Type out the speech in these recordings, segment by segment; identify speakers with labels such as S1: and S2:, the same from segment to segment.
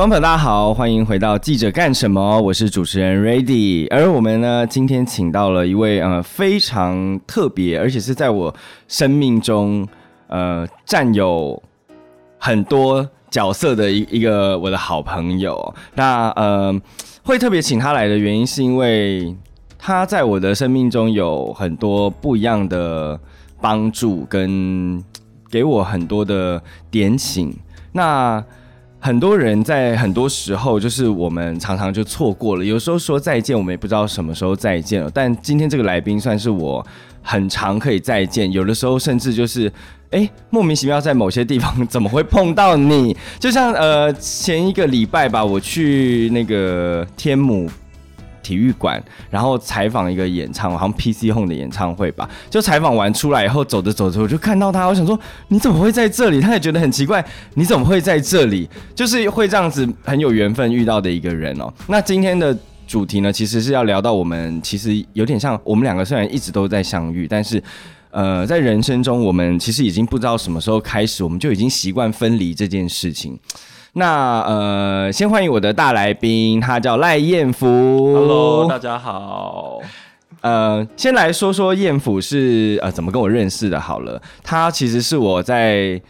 S1: 观众朋友大家好，欢迎回到记者干什么？我是主持人 Ready，而我们呢，今天请到了一位呃非常特别，而且是在我生命中呃占有很多角色的一一个我的好朋友。那呃会特别请他来的原因，是因为他在我的生命中有很多不一样的帮助，跟给我很多的点醒。那很多人在很多时候，就是我们常常就错过了。有时候说再见，我们也不知道什么时候再见了。但今天这个来宾算是我很常可以再见，有的时候甚至就是，哎，莫名其妙在某些地方怎么会碰到你？就像呃前一个礼拜吧，我去那个天母。体育馆，然后采访一个演唱，好像 PC Home 的演唱会吧。就采访完出来以后，走着走着，我就看到他，我想说你怎么会在这里？他也觉得很奇怪，你怎么会在这里？就是会这样子很有缘分遇到的一个人哦。那今天的主题呢，其实是要聊到我们其实有点像我们两个虽然一直都在相遇，但是呃，在人生中我们其实已经不知道什么时候开始，我们就已经习惯分离这件事情。那呃，先欢迎我的大来宾，他叫赖彦福。
S2: Hello，大家好。
S1: 呃，先来说说彦甫是呃怎么跟我认识的。好了，他其实是我在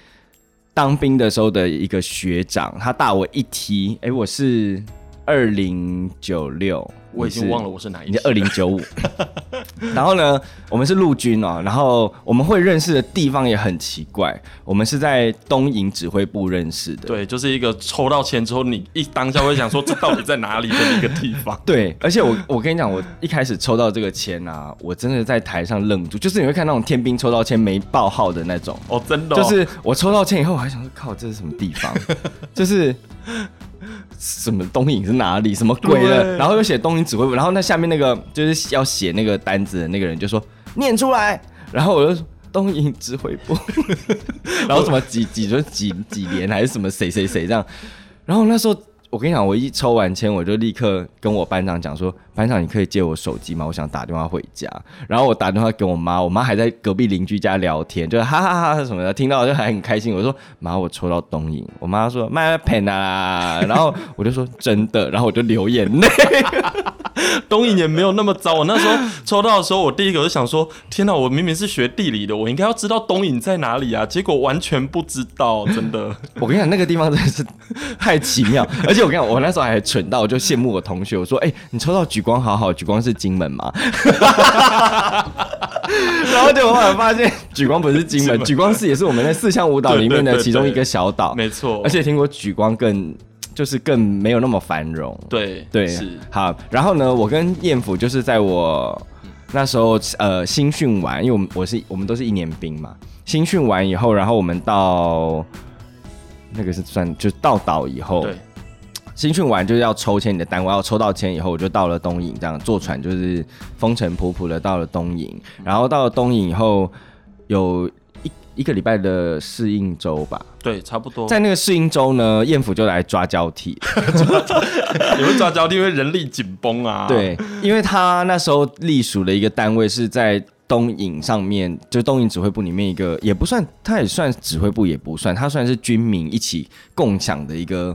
S1: 当兵的时候的一个学长，他大我一梯。哎、我是二零九六，
S2: 我已经忘了我是哪一
S1: 你是二零九五。然后呢，我们是陆军哦，然后我们会认识的地方也很奇怪，我们是在东营指挥部认识的。
S2: 对，就是一个抽到签之后，你一当下会想说 这到底在哪里的一个地方。
S1: 对，而且我我跟你讲，我一开始抽到这个签啊，我真的在台上愣住，就是你会看那种天兵抽到签没报号的那种，
S2: 哦，真的哦、
S1: 就是我抽到签以后，我还想说，靠，这是什么地方？就是什么东影是哪里？什么鬼的？然后又写东影指挥部，然后那下面那个就是要写那个单子的那个人就说念出来，然后我就说东影指挥部，然后什么几几就几几年还是什么谁谁谁这样，然后那时候。我跟你讲，我一抽完签，我就立刻跟我班长讲说：“班长，你可以借我手机吗？我想打电话回家。”然后我打电话给我妈，我妈还在隔壁邻居家聊天，就哈哈哈哈什么的，听到就还很开心。我说：“妈，我抽到东影。”我妈说：“卖 pen 啊！”然后我就说：“真的。”然后我就流眼泪。
S2: 东影也没有那么糟。我那时候抽到的时候，我第一个就想说：天哪，我明明是学地理的，我应该要知道东影在哪里啊！结果完全不知道，真的。
S1: 我跟你讲，那个地方真的是太奇妙，而且我跟你讲，我那时候还蠢到，我就羡慕我同学，我说：“哎、你抽到举光好好，举光是金门嘛？” 然后结果后来发现，举光不是金门，举光是也是我们在四项舞蹈里面的其中一个小岛，
S2: 没错，
S1: 而且听说举光更就是更没有那么繁荣。
S2: 对
S1: 对，
S2: 是
S1: 好。然后呢，我跟燕府就是在我那时候呃新训完，因为我们我是我们都是一年兵嘛，新训完以后，然后我们到那个是算就到岛以后，
S2: 对
S1: 新训完就是要抽签，你的单位要抽到签以后，我就到了东营，这样坐船就是风尘仆仆的到了东营，然后到了东营以后有一一个礼拜的适应周吧，
S2: 对，差不多。
S1: 在那个适应周呢，燕府就来抓交替，
S2: 抓交替，因为人力紧绷啊。
S1: 对，因为他那时候隶属的一个单位是在东影上面，就东影指挥部里面一个，也不算，他也算指挥部，也不算，他算是军民一起共享的一个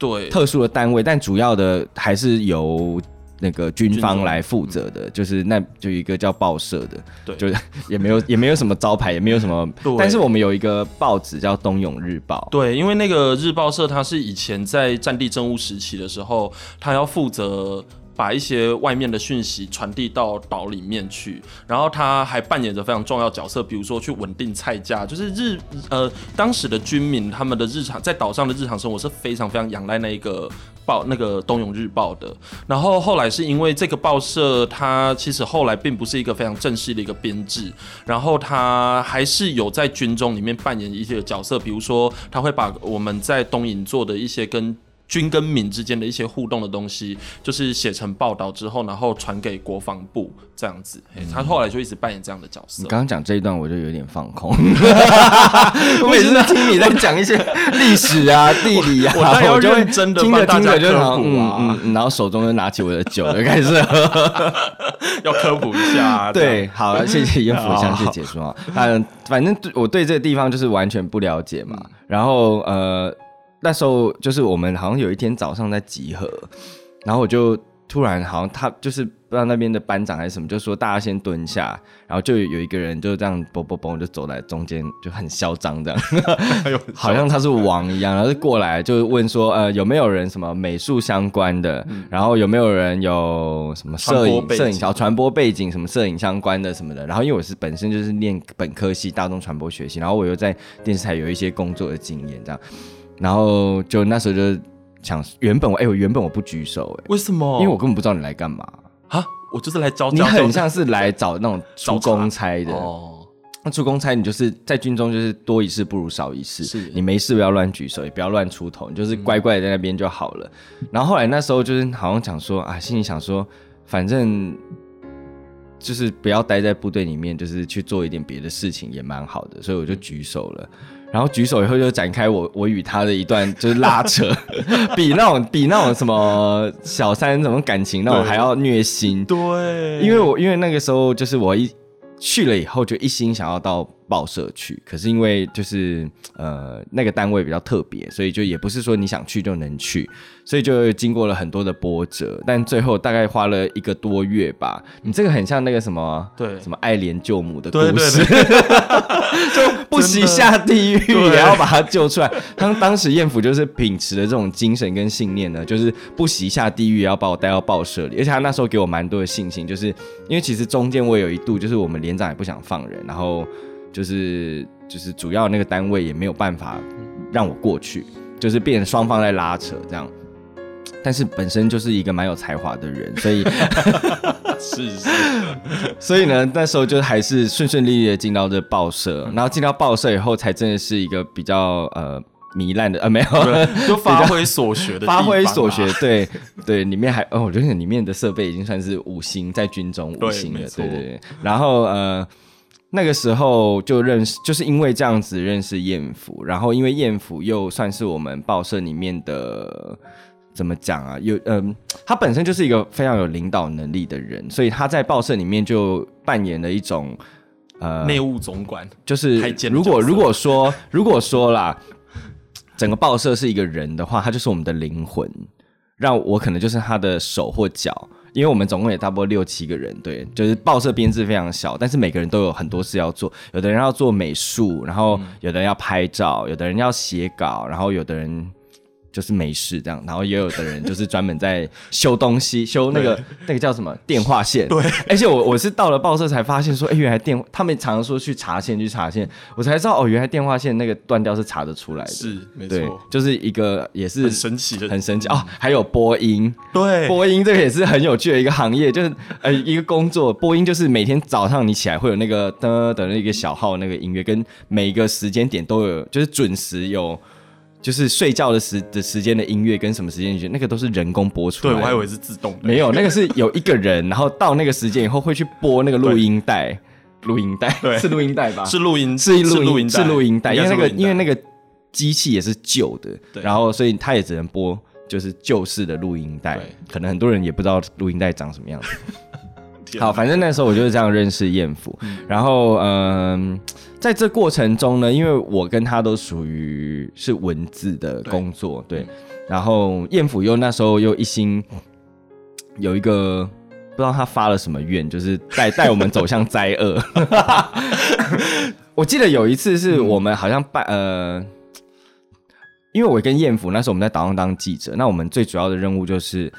S2: 对。
S1: 特殊的单位，但主要的还是由那个军方来负责的，就是那就一个叫报社的，
S2: 对。
S1: 就是 也没有也没有什么招牌，也没有什么，但是我们有一个报纸叫《东永日报》，
S2: 对，因为那个日报社，它是以前在战地政务时期的时候，它要负责把一些外面的讯息传递到岛里面去，然后他还扮演着非常重要角色，比如说去稳定菜价，就是日呃当时的军民他们的日常在岛上的日常生活是非常非常仰赖那一个报那个东涌日报的。然后后来是因为这个报社，它其实后来并不是一个非常正式的一个编制，然后它还是有在军中里面扮演一些角色，比如说他会把我们在东营做的一些跟军跟民之间的一些互动的东西，就是写成报道之后，然后传给国防部这样子。嘿他后来就一直扮演这样的角色
S1: 你。刚刚讲这一段，我就有点放空。我每次听你在讲一些历史啊、地理啊，
S2: 我当然要
S1: 我就会
S2: 真的
S1: 听着听着就好
S2: 科普啊
S1: 嗯嗯，然后手中就拿起我的酒就开始喝。
S2: 要科普一下、
S1: 对，好，谢谢叶福
S2: 好
S1: 详细解说啊。嗯，反正对我对这个地方就是完全不了解嘛。然后呃，那时候就是我们好像有一天早上在集合，然后我就突然好像他就是不知道那边的班长还是什么，就说大家先蹲下，然后就有一个人就这样嘣嘣嘣就走在中间，就很嚣张这样，好像他是王一样，然后就过来就问说呃有没有人什么美术相关的，然后有没有人有什么摄影摄影条传播背景什么摄影相关的什么的，然后因为我是本身就是念本科系大众传播学系，然后我又在电视台有一些工作的经验这样。然后就那时候就想，原本我哎，我原本我不举手哎，
S2: 为什么？
S1: 因为我根本不知道你来干嘛
S2: 啊！我就是来教，
S1: 你很像是来找那种出公差的哦。那出公差，你就是在军中就是多一事不如少一事，
S2: 是
S1: 你没事不要乱举手，也不要乱出头，你就是乖乖在那边就好了。然后后来那时候就是好像想说啊，心里想说，反正就是不要待在部队里面，就是去做一点别的事情也蛮好的，所以我就举手了。然后举手以后就展开我 我与他的一段就是拉扯，比那种比那种什么小三什么感情那种还要虐心。
S2: 对，
S1: 因为我因为那个时候就是我一去了以后就一心想要到。报社去，可是因为就是呃那个单位比较特别，所以就也不是说你想去就能去，所以就经过了很多的波折，但最后大概花了一个多月吧。你这个很像那个什么
S2: 对
S1: 什么爱莲救母的故事，就不惜下地狱也要把他救出来。当 当时艳福就是秉持的这种精神跟信念呢，就是不惜下地狱也要把我带到报社里，而且他那时候给我蛮多的信心，就是因为其实中间我有一度就是我们连长也不想放人，然后。就是就是主要那个单位也没有办法让我过去，就是变双方在拉扯这样。但是本身就是一个蛮有才华的人，所以
S2: 是 是，
S1: 所以呢那时候就还是顺顺利利的进到这报社，然后进到报社以后才真的是一个比较呃糜烂的呃没有，
S2: 就发挥所学的
S1: 发挥所学，对对，里面还哦我觉得里面的设备已经算是五星，在军中五星了，对对对，然后呃。那个时候就认识，就是因为这样子认识燕福，然后因为燕福又算是我们报社里面的怎么讲啊？有嗯，他本身就是一个非常有领导能力的人，所以他在报社里面就扮演了一种
S2: 呃内务总管，
S1: 就是如果如果说如果说啦，整 个报社是一个人的话，他就是我们的灵魂，让我可能就是他的手或脚。因为我们总共也差不多六七个人，对，就是报社编制非常小，但是每个人都有很多事要做，有的人要做美术，然后有的人要拍照，有的人要写稿，然后有的人。就是没事这样，然后也有的人就是专门在修东西，修那个那个叫什么电话线。
S2: 对，
S1: 而且我我是到了报社才发现说，哎，原来电他们常常说去查线去查线，我才知道哦，原来电话线那个断掉是查得出来的。
S2: 是，没错，
S1: 就是一个也是
S2: 很神奇的，
S1: 很神奇哦。还有播音，
S2: 对，
S1: 播音这个也是很有趣的一个行业，就是呃一个工作，播音就是每天早上你起来会有那个的的那个小号那个音乐，跟每一个时间点都有，就是准时有。就是睡觉的时的时间的音乐跟什么时间音乐，那个都是人工播出
S2: 来。对我还以为是自动的。
S1: 没有，那个是有一个人，然后到那个时间以后会去播那个录音带，录音带，
S2: 对，
S1: 是录音带吧？
S2: 是录音，
S1: 是录音，
S2: 是
S1: 录音带。因为那个，因为那个机器也是旧的，然后所以他也只能播就是旧式的录音带。可能很多人也不知道录音带长什么样子。好，反正那时候我就是这样认识艳福，然后嗯。在这过程中呢，因为我跟他都属于是文字的工作，对，然后燕府又那时候又一心有一个不知道他发了什么愿，就是带带我们走向灾厄。我记得有一次是我们好像办呃，因为我跟燕府那时候我们在岛上当记者，那我们最主要的任务就是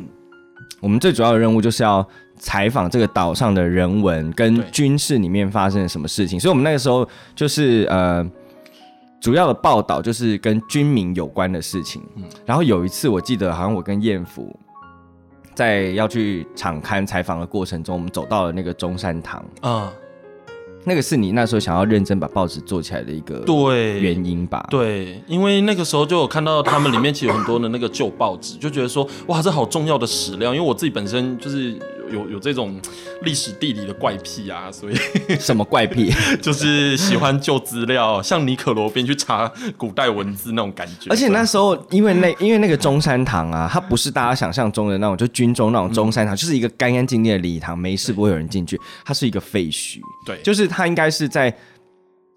S1: 我们最主要的任务就是要。采访这个岛上的人文跟军事里面发生了什么事情，所以我们那个时候就是呃，主要的报道就是跟军民有关的事情。然后有一次我记得好像我跟燕福在要去场刊采访的过程中，我们走到了那个中山堂啊。那个是你那时候想要认真把报纸做起来的一个
S2: 对
S1: 原因吧？
S2: 对，因为那个时候就有看到他们里面其实有很多的那个旧报纸，就觉得说哇，这好重要的史料。因为我自己本身就是有有这种历史地理的怪癖啊，所以
S1: 什么怪癖？
S2: 就是喜欢旧资料，像尼可罗宾去查古代文字那种感觉。
S1: 而且那时候因为那因为那个中山堂啊，它不是大家想象中的那种，就军中那种中山堂，就是一个干干净净的礼堂，没事不会有人进去，它是一个废墟。
S2: 对，
S1: 就是。它应该是在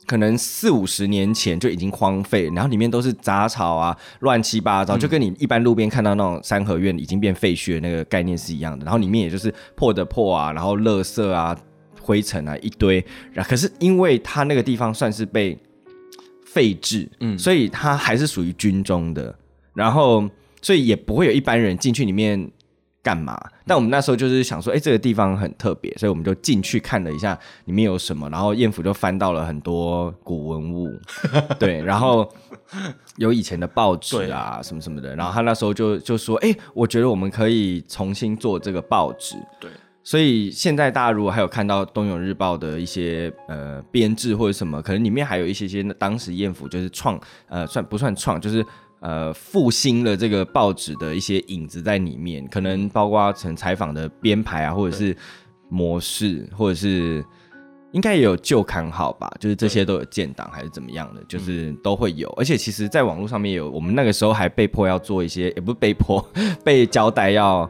S1: 可能四五十年前就已经荒废，然后里面都是杂草啊，乱七八糟，就跟你一般路边看到那种三合院已经变废墟的那个概念是一样的。然后里面也就是破的破啊，然后垃圾啊、灰尘啊一堆。然可是因为它那个地方算是被废置，嗯，所以它还是属于军中的。然后所以也不会有一般人进去里面。干嘛？但我们那时候就是想说，哎，这个地方很特别，所以我们就进去看了一下里面有什么。然后燕府就翻到了很多古文物，对，然后有以前的报纸啊，什么什么的。然后他那时候就就说，哎，我觉得我们可以重新做这个报纸。
S2: 对，
S1: 所以现在大家如果还有看到《东永日报》的一些呃编制或者什么，可能里面还有一些些当时燕府就是创呃算不算创，就是。呃，复兴了这个报纸的一些影子在里面，可能包括成采访的编排啊，或者是模式，或者是应该也有旧刊号吧，就是这些都有建档还是怎么样的，就是都会有。而且其实，在网络上面有，我们那个时候还被迫要做一些，也不是被迫，被交代要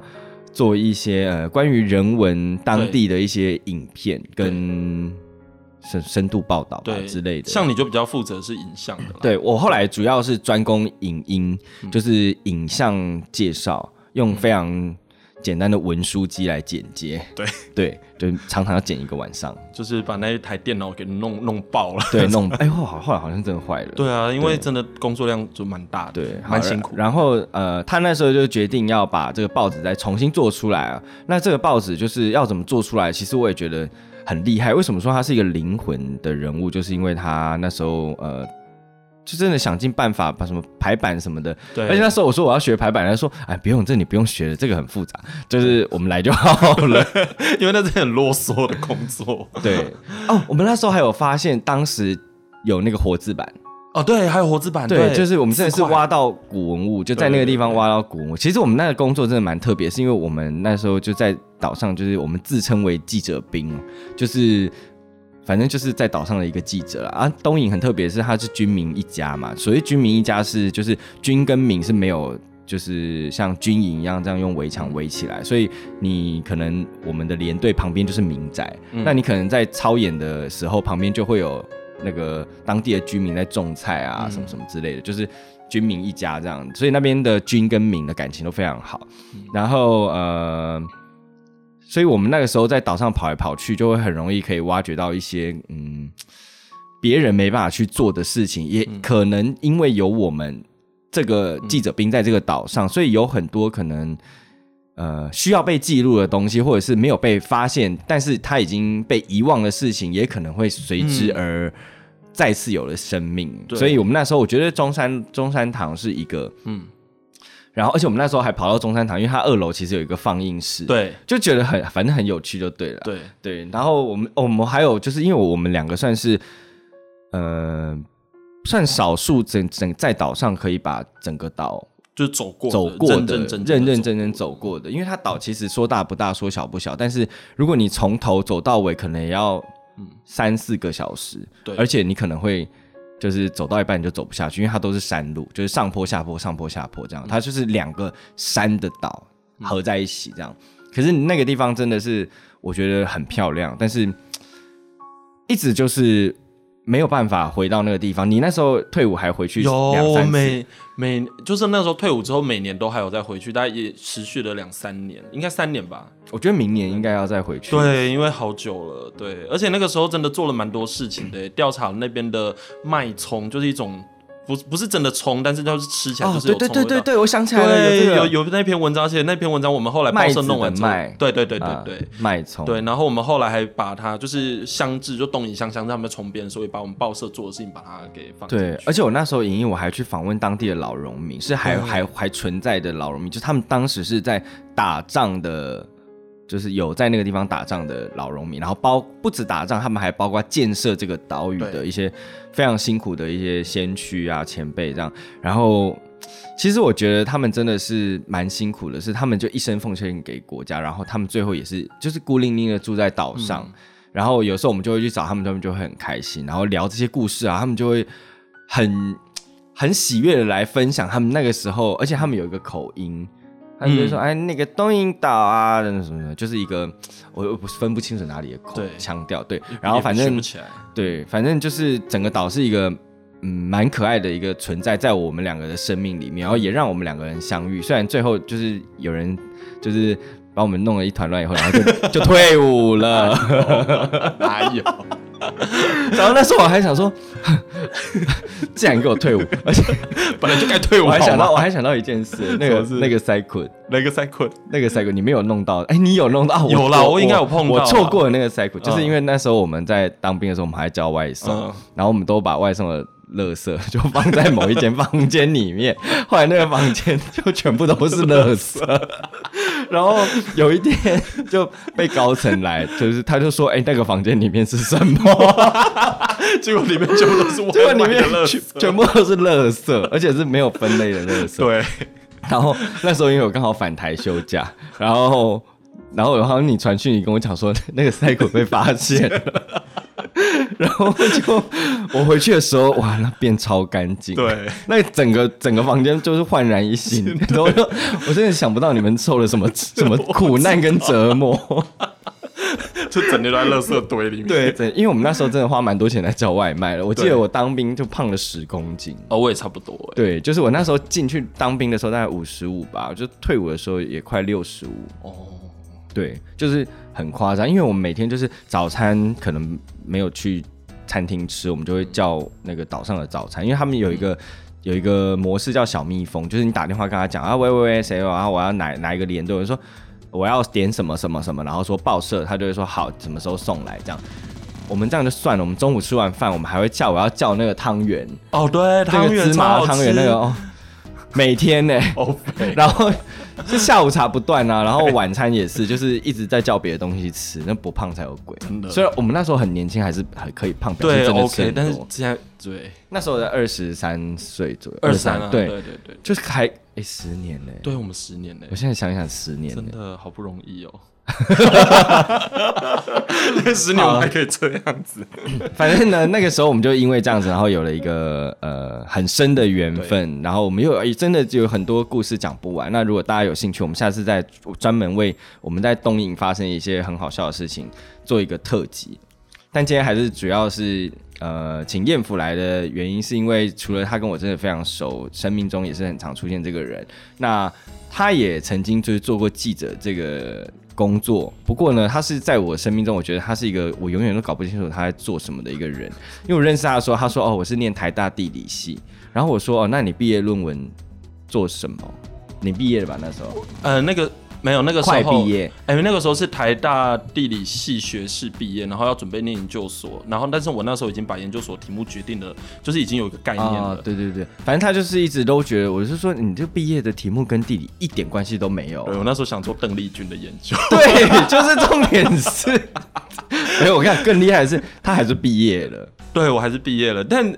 S1: 做一些呃关于人文当地的一些影片跟。深深度报道吧之类的，
S2: 像你就比较负责是影像的。
S1: 对我后来主要是专攻影音，就是影像介绍，用非常简单的文书机来剪接。
S2: 对
S1: 对，就常常要剪一个晚上，
S2: 就是把那一台电脑给弄弄爆了。
S1: 对，弄哎后后来好像真的坏了。
S2: 对啊，因为真的工作量就蛮大的，
S1: 对，
S2: 蛮辛苦。
S1: 然后呃，他那时候就决定要把这个报纸再重新做出来啊。那这个报纸就是要怎么做出来？其实我也觉得。很厉害，为什么说他是一个灵魂的人物？就是因为他那时候呃，就真的想尽办法把什么排版什么的。
S2: 对。
S1: 而且那时候我说我要学排版，他说：“哎，不用，这你不用学了，这个很复杂，就是我们来就好了。”
S2: 因为那是很啰嗦的工作。
S1: 对。哦，我们那时候还有发现，当时有那个活字版。
S2: 哦，对，还有活字版。
S1: 对，就是我们真的是挖到古文物，就在那个地方挖到古文物。其实我们那个工作真的蛮特别，是因为我们那时候就在岛上，就是我们自称为记者兵，就是反正就是在岛上的一个记者啊。东影很特别，是他是军民一家嘛。所谓军民一家是就是军跟民是没有，就是像军营一样这样用围墙围起来，所以你可能我们的连队旁边就是民宅，那你可能在操演的时候旁边就会有。那个当地的居民在种菜啊，什么什么之类的，就是军民一家这样，所以那边的军跟民的感情都非常好。然后呃，所以我们那个时候在岛上跑来跑去，就会很容易可以挖掘到一些嗯，别人没办法去做的事情，也可能因为有我们这个记者兵在这个岛上，所以有很多可能。呃，需要被记录的东西，或者是没有被发现，但是它已经被遗忘的事情，也可能会随之而再次有了生命。所以，我们那时候我觉得中山中山堂是一个，嗯，然后而且我们那时候还跑到中山堂，因为它二楼其实有一个放映室，
S2: 对，
S1: 就觉得很反正很有趣，就对了，
S2: 对
S1: 对。然后我们我们还有就是因为我们两个算是呃算少数整整在岛上可以把整个岛。
S2: 就走过
S1: 走过的
S2: 认
S1: 认真真走过的，因为它岛其实说大不大，说小不小，但是如果你从头走到尾，可能也要三四个小时，
S2: 对，
S1: 而且你可能会就是走到一半你就走不下去，因为它都是山路，就是上坡下坡上坡下坡这样，它就是两个山的岛合在一起这样。可是那个地方真的是我觉得很漂亮，但是一直就是。没有办法回到那个地方。你那时候退伍还回去
S2: 有每每就是那时候退伍之后，每年都还有再回去，大概也持续了两三年，应该三年吧。
S1: 我觉得明年应该要再回去。
S2: 对，因为好久了。对，而且那个时候真的做了蛮多事情的，调查那边的脉冲，就是一种。不不是真的葱，但是它是吃起来就是有
S1: 葱对对对对，我想起来了，
S2: 有有有那篇文章，而且那篇文章我们后来报社弄完之后，对对对对对，
S1: 麦葱，
S2: 对，然后我们后来还把它就是香制，就东影香香他们重编，所以把我们报社做的事情把它给放。
S1: 对，而且我那时候影音我还去访问当地的老农民，是还还还存在的老农民，就他们当时是在打仗的。就是有在那个地方打仗的老农民，然后包不止打仗，他们还包括建设这个岛屿的一些非常辛苦的一些先驱啊前辈这样。然后其实我觉得他们真的是蛮辛苦的，是他们就一生奉献给国家，然后他们最后也是就是孤零零的住在岛上。然后有时候我们就会去找他们，他们就会很开心，然后聊这些故事啊，他们就会很很喜悦的来分享他们那个时候，而且他们有一个口音。他就会说，哎，那个东引岛啊，什么什么，就是一个我我分不清楚哪里的口腔调，对，然后反正对，反正就是整个岛是一个嗯蛮可爱的一个存在，在我们两个的生命里面，然后也让我们两个人相遇。虽然最后就是有人就是把我们弄了一团乱以后，然后就 就退伍了。
S2: 哪有？
S1: 然后那时候我还想说，既然给我退伍，而且
S2: 本来就该退伍，
S1: 我还想到我还想到一件事，那个那个塞捆。
S2: 那个塞捆，
S1: 那个塞捆你没有弄到，哎，你有弄到？
S2: 有啦我应该有碰到
S1: 我
S2: 啊
S1: 错过了那个塞捆，就是
S2: 嗯
S1: 因为那时候我们在当兵的时候，我们还叫外送，
S2: 嗯。
S1: 然后我们都把外送的垃圾 就放在某一间房间里面，后来那个房间就全部都是垃圾。然后有一天就被高层来，就是他就说：“哎、那个房间里面是什么？”
S2: 结果里面全部都是
S1: 结果里
S2: 外
S1: 面
S2: 的垃
S1: 全
S2: 圾。
S1: 全部都是垃圾，而且是没有分类的垃圾。
S2: 对，
S1: 然后那时候因为我刚好返台休假，然后然后然后你传讯你跟我讲说那个塞口被发现了，然后就我回去的时候，哇，那变超干净，，
S2: 对，
S1: 那整个整个房间就是焕然一新，然后我就我真的想不到你们受了什么什么苦难跟折磨，
S2: 就整天都在垃圾堆里面。
S1: 对，对，因为我们那时候真的花蛮多钱来叫外卖了，我记得我当兵就胖了十公斤。
S2: 哦，我也差不多哎。
S1: 对，就是我那时候进去当兵的时候大概五十五吧，就退伍的时候也快六十五。
S2: 哦，
S1: 对，就是很夸张，因为我们每天就是早餐可能没有去餐厅吃，我们就会叫那个岛上的早餐，因为他们有一个。有一个模式叫小蜜蜂，就是你打电话跟他讲啊，喂喂喂，谁有啊？我要哪哪一个连队？我就说我要点什么什么什么，然后说报社，他就会说好，什么时候送来这样。我们这样就算了，我们中午吃完饭，我们还会叫我要叫那个汤圆，
S2: 哦，对，
S1: 那
S2: 汤圆
S1: 芝麻汤圆那个哦，每天呢、然后是下午茶不断啊，然后晚餐也是，就是一直在叫别的东西吃，那不胖才有鬼。
S2: 真的。
S1: 虽然我们那时候很年轻，还是还可以胖，表示
S2: 对
S1: 真的吃
S2: ，OK，但是现在对。
S1: 那时候在二十三岁左右，
S2: 二三啊，对。
S1: 对，
S2: 对对，
S1: 就是还哎十年呢。
S2: 对我们十年呢。
S1: 我，现在想一想，十年
S2: 真，的好不容易哦。那十年我们还可以这样子，
S1: 反正呢，那个时候我们就因为这样子，然后有了一个呃很深的缘分，然后我们又哎真的就有很多故事讲不完。那如果大家有兴趣，我们下次再专门为我们在东营发生一些很好笑的事情做一个特辑。但今天还是主要是呃请艳福来的原因，是因为除了他跟我真的非常熟，生命中也是很常出现这个人。那他也曾经就是做过记者这个工作，不过呢，他是在我生命中，我觉得他是一个我永远都搞不清楚他在做什么的一个人。因为我认识他的时候，他说：“哦，我是念台大地理系。”然后我说：“哦，那你毕业论文做什么？你毕业了吧？那时候
S2: 呃，那个没有那个时
S1: 快
S2: 候
S1: 毕业，
S2: 哎、那个时候是台大地理系学士毕业，然后要准备念研究所，然后但是我那时候已经把研究所题目决定了，就是已经有一个概念了。
S1: 啊，对对对，反正他就是一直都觉得，我是说，你这毕业的题目跟地理一点关系都没有。
S2: 对我那时候想做邓丽君的研究，
S1: 对，就是重点是，没有，我看更厉害的是，他还是毕业了。
S2: 对我还是毕业了，但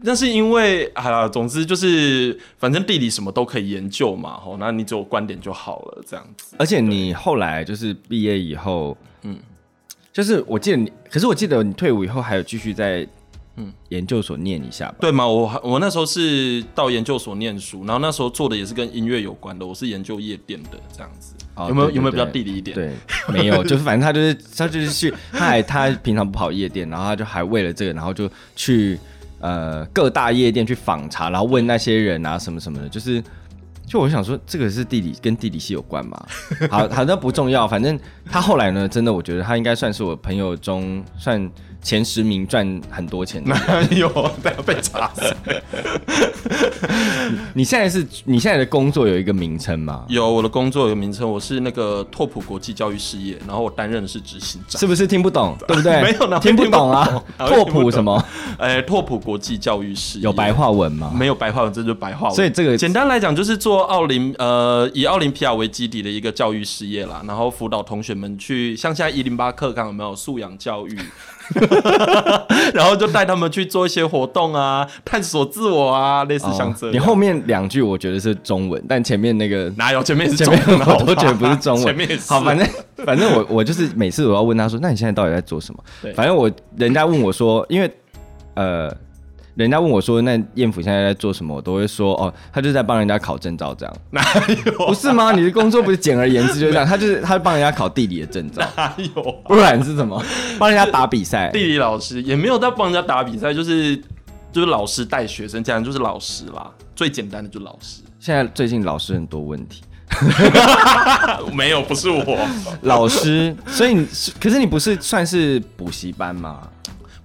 S2: 那是因为啊，总之就是反正地理什么都可以研究嘛，吼，那你只有观点就好了，这样子。
S1: 而且你后来就是毕业以后，嗯
S2: 嗯，
S1: 就是我记得你，可是我记得你退伍以后还有继续在嗯
S2: 嗯
S1: 研究所念一下吧？
S2: 对吗？我还我那时候是到研究所念书，然后那时候做的也是跟音乐有关的，我是研究夜店的这样子。
S1: 哦
S2: 有没有有没有比较地理一点？
S1: 对，没有，就是反正他就是他就是去，他还他平常不跑夜店，然后他就还为了这个，然后就去呃各大夜店去访查，然后问那些人啊什么什么的，就是。就我想说，这个是地理跟地理系有关吗？好，好，那不重要。反正他后来呢，真的，我觉得他应该算是我朋友中算前十名赚很多钱的人。
S2: 哪 有？等下被查死。
S1: 你现在是你现在的工作有一个名称吗？
S2: 有我的工作有名称，我是那个拓普国际教育事业，然后我担任的是执行长。
S1: 是不是听不懂？对不对？
S2: 没有哪会
S1: 听不懂啊拓普什么？
S2: 哎，拓普国际教育事业
S1: 有白话文吗？
S2: 没有白话文，这就是白话文。
S1: 所以这个
S2: 简单来讲，就是做奥林呃以奥林匹亚为基底的一个教育事业啦，然后辅导同学们去像现在一零八课纲有没有素养教育，然后就带他们去做一些活动啊，探索自我啊，类似像这样。
S1: 哦你后面两句我觉得是中文，但前面那个
S2: 哪有前面是
S1: 前
S2: 中文
S1: 面我都觉得不是中文。
S2: 前面也是
S1: 好，反正反正我我就是每次我要问他说，那你现在到底在做什么？反正我人家问我说，因为呃，人家问我说那燕府现在在做什么，我都会说哦，他就在帮人家考证照这样。
S2: 哪有？
S1: 不是吗？你的工作不是简而言之就是这样，他就是他帮人家考地理的证照，
S2: 哪有？
S1: 不然是什么？帮人家打比赛。
S2: 地理老师也没有在帮人家打比赛，就是就是老师带学生，这样就是老师啦。最简单的就是老师。
S1: 现在最近老师很多问题，
S2: 没有，不是我
S1: 老师，所以你可是你不是算是补习班吗？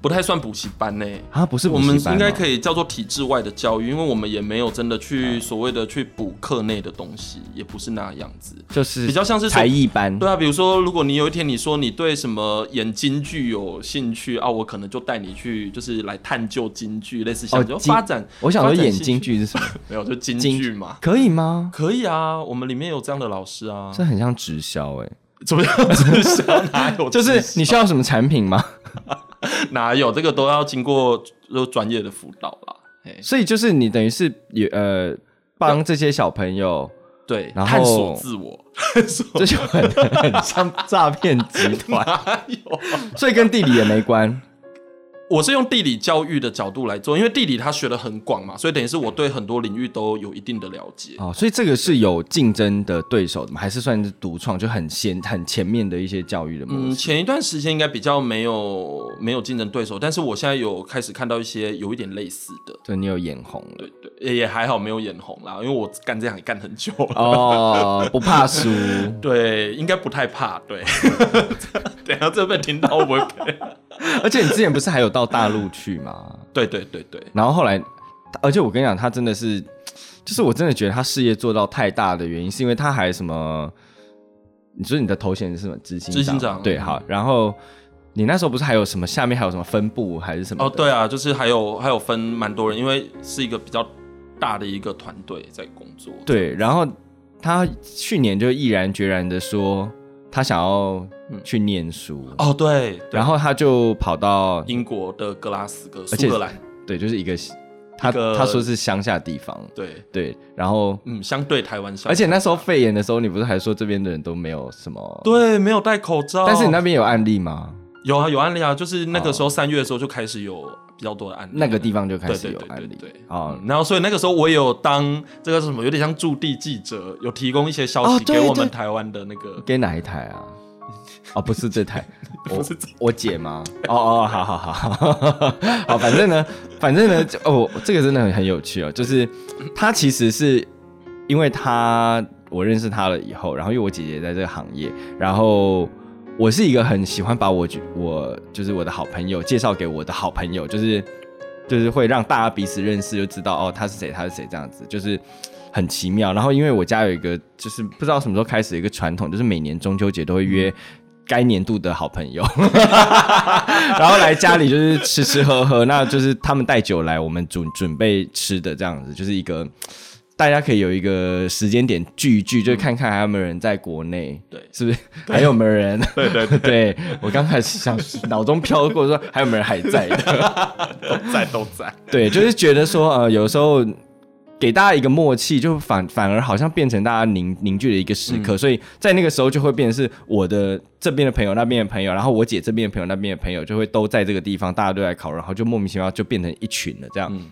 S2: 不太算补习班呢。
S1: 啊，不是
S2: 我们应该可以叫做体制外的教育，因为我们也没有真的去所谓的去补课内的东西，也不是那样子。
S1: 就是
S2: 比较像是
S1: 才艺班。
S2: 对啊，比如说，如果你有一天你说你对什么演京剧有兴趣啊，我可能就带你去，就是来探究京剧，类似像就
S1: 哦京
S2: 发展。
S1: 我想说演京剧是什么？
S2: 没有，就京
S1: 京
S2: 剧嘛。
S1: 可以吗？
S2: 可以啊，我们里面有这样的老师啊。
S1: 这很像直销哎、
S2: 怎么样？直销哪有？
S1: 就是你需要什么产品吗？
S2: 哪有这个都要经过就专业的辅导啦。
S1: 所以就是你等于是也呃帮这些小朋友，
S2: 对，
S1: 然后
S2: 探索自我，
S1: 这就很很像诈骗集团，
S2: 哪有？
S1: 所以跟地理也没关。
S2: 我是用地理教育的角度来做，因为地理它学的很广嘛，所以等于是我对很多领域都有一定的了解。
S1: 哦，所以这个是有竞争的对手的吗？还是算是独创，就很先很前面的一些教育的模
S2: 嗯，前一段时间应该比较没有没有竞争对手，但是我现在有开始看到一些有一点类似的，
S1: 对你有眼红了
S2: 对对，也也还好没有眼红啦，因为我干这行也干很久了。
S1: 哦，不怕输。
S2: 对，应该不太怕。对，等下这被听到我不会被？
S1: 而且你之前不是还有到大陆去吗？
S2: 对对对对，
S1: 然后后来，而且我跟你讲，他真的是，就是我真的觉得他事业做到太大的原因，是因为他还什么？你说你的头衔是什么？执行
S2: 执行长
S1: 对，好。然后你那时候不是还有什么？下面还有什么分部还是什么？
S2: 哦，对啊，就是还有还有分蛮多人，因为是一个比较大的一个团队在工作。
S1: 对。然后他去年就毅然决然的说，他想要去念书。
S2: 哦，对，对
S1: 然后他就跑到
S2: 英国的格拉斯哥，苏格兰，
S1: 对，就是一个他
S2: 一个
S1: 他说是乡下地方，
S2: 对，
S1: 对。然后
S2: 嗯，相对台湾相，
S1: 而且那时候肺炎的时候，你不是还说这边的人都没有什么？
S2: 对没有戴口罩，
S1: 但是你那边有案例吗？
S2: 有啊有案例啊，就是那个时候三月的时候就开始有比较多的案例，
S1: 那个地方就开始有案例。
S2: 对对对。
S1: 哦。
S2: 嗯然后所以那个时候我也有当这个是什么，有点像驻地记者，有提供一些消息给我们台湾的那个，
S1: 给哪一台啊？哦，不是这台，
S2: 不是这
S1: 我姐吗？哦哦，好好好。好，好，反正呢，反正呢，就哦，这个真的很很有趣哦，就是他其实是因为他我认识他了以后，然后因为我姐姐在这个行业，然后我是一个很喜欢把我我就是我的好朋友介绍给我的好朋友，就是就是会让大家彼此认识，就知道哦他是谁，他是谁这样子，就是很奇妙。然后因为我家有一个就是不知道什么时候开始一个传统，就是每年中秋节都会约。该年度的好朋友，然后来家里就是吃吃喝喝，那就是他们带酒来，我们准准备吃的这样子，就是一个大家可以有一个时间点聚一聚，就看看还有没有人在国内，
S2: 对。
S1: 是不是？还有没有人？
S2: 对对对，
S1: 对 我刚开始想脑中飘过说还有没有人还在的，
S2: 都在都在，
S1: 对，就是觉得说呃，有时候给大家一个默契，就反反而好像变成大家凝凝聚的一个时刻，所以在那个时候就会变成是我的这边的朋友，那边的朋友，然后我姐这边的朋友，那边的朋友就会都在这个地方，大家都来烤肉，然后就莫名其妙就变成一群了这样。
S2: 嗯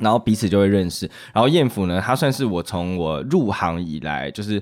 S1: 然后彼此就会认识，然后艳福呢，他算是我从我入行以来就是